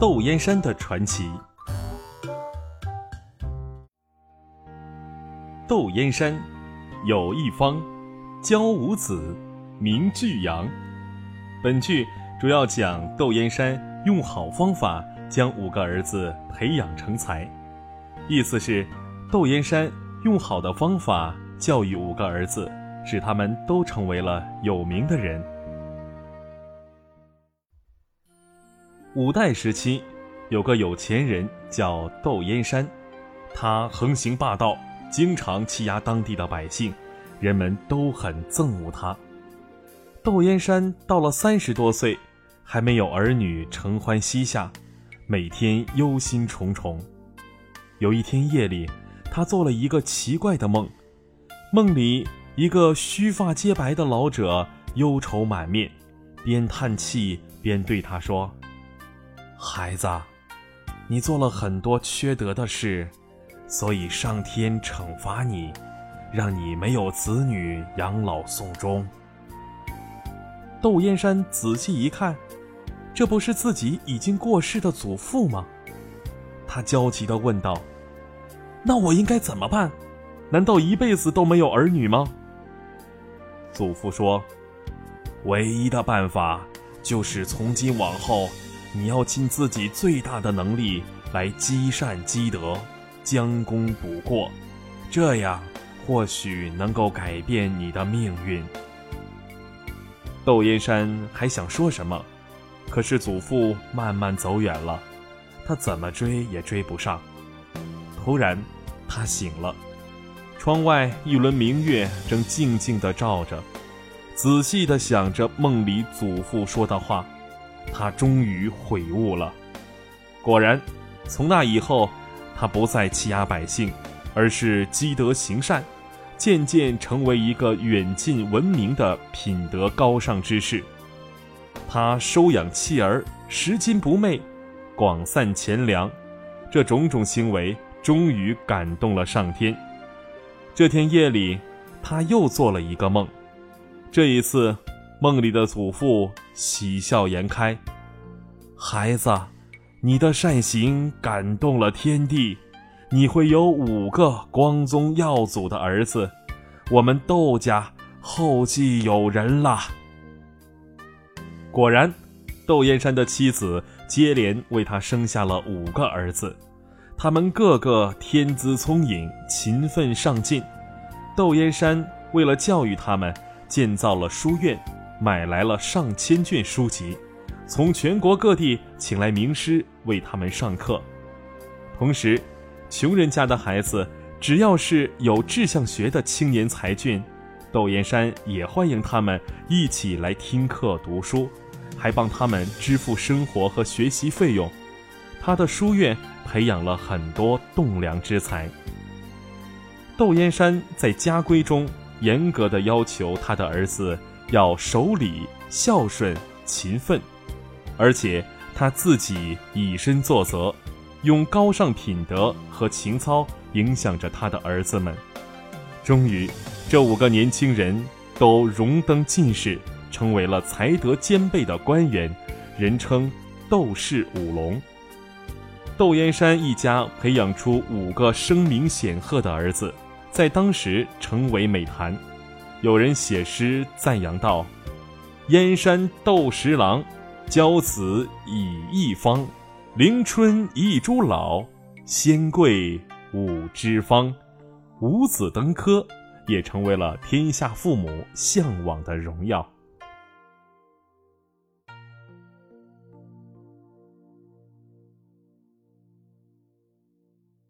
窦燕山的传奇。窦燕山，有一方，教五子，名俱扬。本剧主要讲窦燕山用好方法将五个儿子培养成才，意思是窦燕山用好的方法教育五个儿子，使他们都成为了有名的人。五代时期，有个有钱人叫窦燕山，他横行霸道。经常欺压当地的百姓，人们都很憎恶他。窦燕山到了三十多岁，还没有儿女承欢膝下，每天忧心忡忡。有一天夜里，他做了一个奇怪的梦，梦里一个须发皆白的老者忧愁满面，边叹气边对他说：“孩子，你做了很多缺德的事。”所以上天惩罚你，让你没有子女养老送终。窦燕山仔细一看，这不是自己已经过世的祖父吗？他焦急地问道：“那我应该怎么办？难道一辈子都没有儿女吗？”祖父说：“唯一的办法就是从今往后，你要尽自己最大的能力来积善积德。”将功补过，这样或许能够改变你的命运。窦燕山还想说什么，可是祖父慢慢走远了，他怎么追也追不上。突然，他醒了，窗外一轮明月正静静地照着，仔细地想着梦里祖父说的话，他终于悔悟了。果然，从那以后。他不再欺压百姓，而是积德行善，渐渐成为一个远近闻名的品德高尚之士。他收养妻儿，拾金不昧，广散钱粮，这种种行为终于感动了上天。这天夜里，他又做了一个梦，这一次，梦里的祖父喜笑颜开：“孩子。”你的善行感动了天地，你会有五个光宗耀祖的儿子，我们窦家后继有人啦。果然，窦燕山的妻子接连为他生下了五个儿子，他们个个天资聪颖、勤奋上进。窦燕山为了教育他们，建造了书院，买来了上千卷书籍。从全国各地请来名师为他们上课，同时，穷人家的孩子只要是有志向学的青年才俊，窦燕山也欢迎他们一起来听课读书，还帮他们支付生活和学习费用。他的书院培养了很多栋梁之才。窦燕山在家规中严格的要求他的儿子要守礼、孝顺、勤奋。而且他自己以身作则，用高尚品德和情操影响着他的儿子们。终于，这五个年轻人都荣登进士，成为了才德兼备的官员，人称“窦氏五龙”。窦燕山一家培养出五个声名显赫的儿子，在当时成为美谈。有人写诗赞扬道：“燕山斗十郎。”教子以一方，凌春一株老，先贵五枝芳，五子登科，也成为了天下父母向往的荣耀。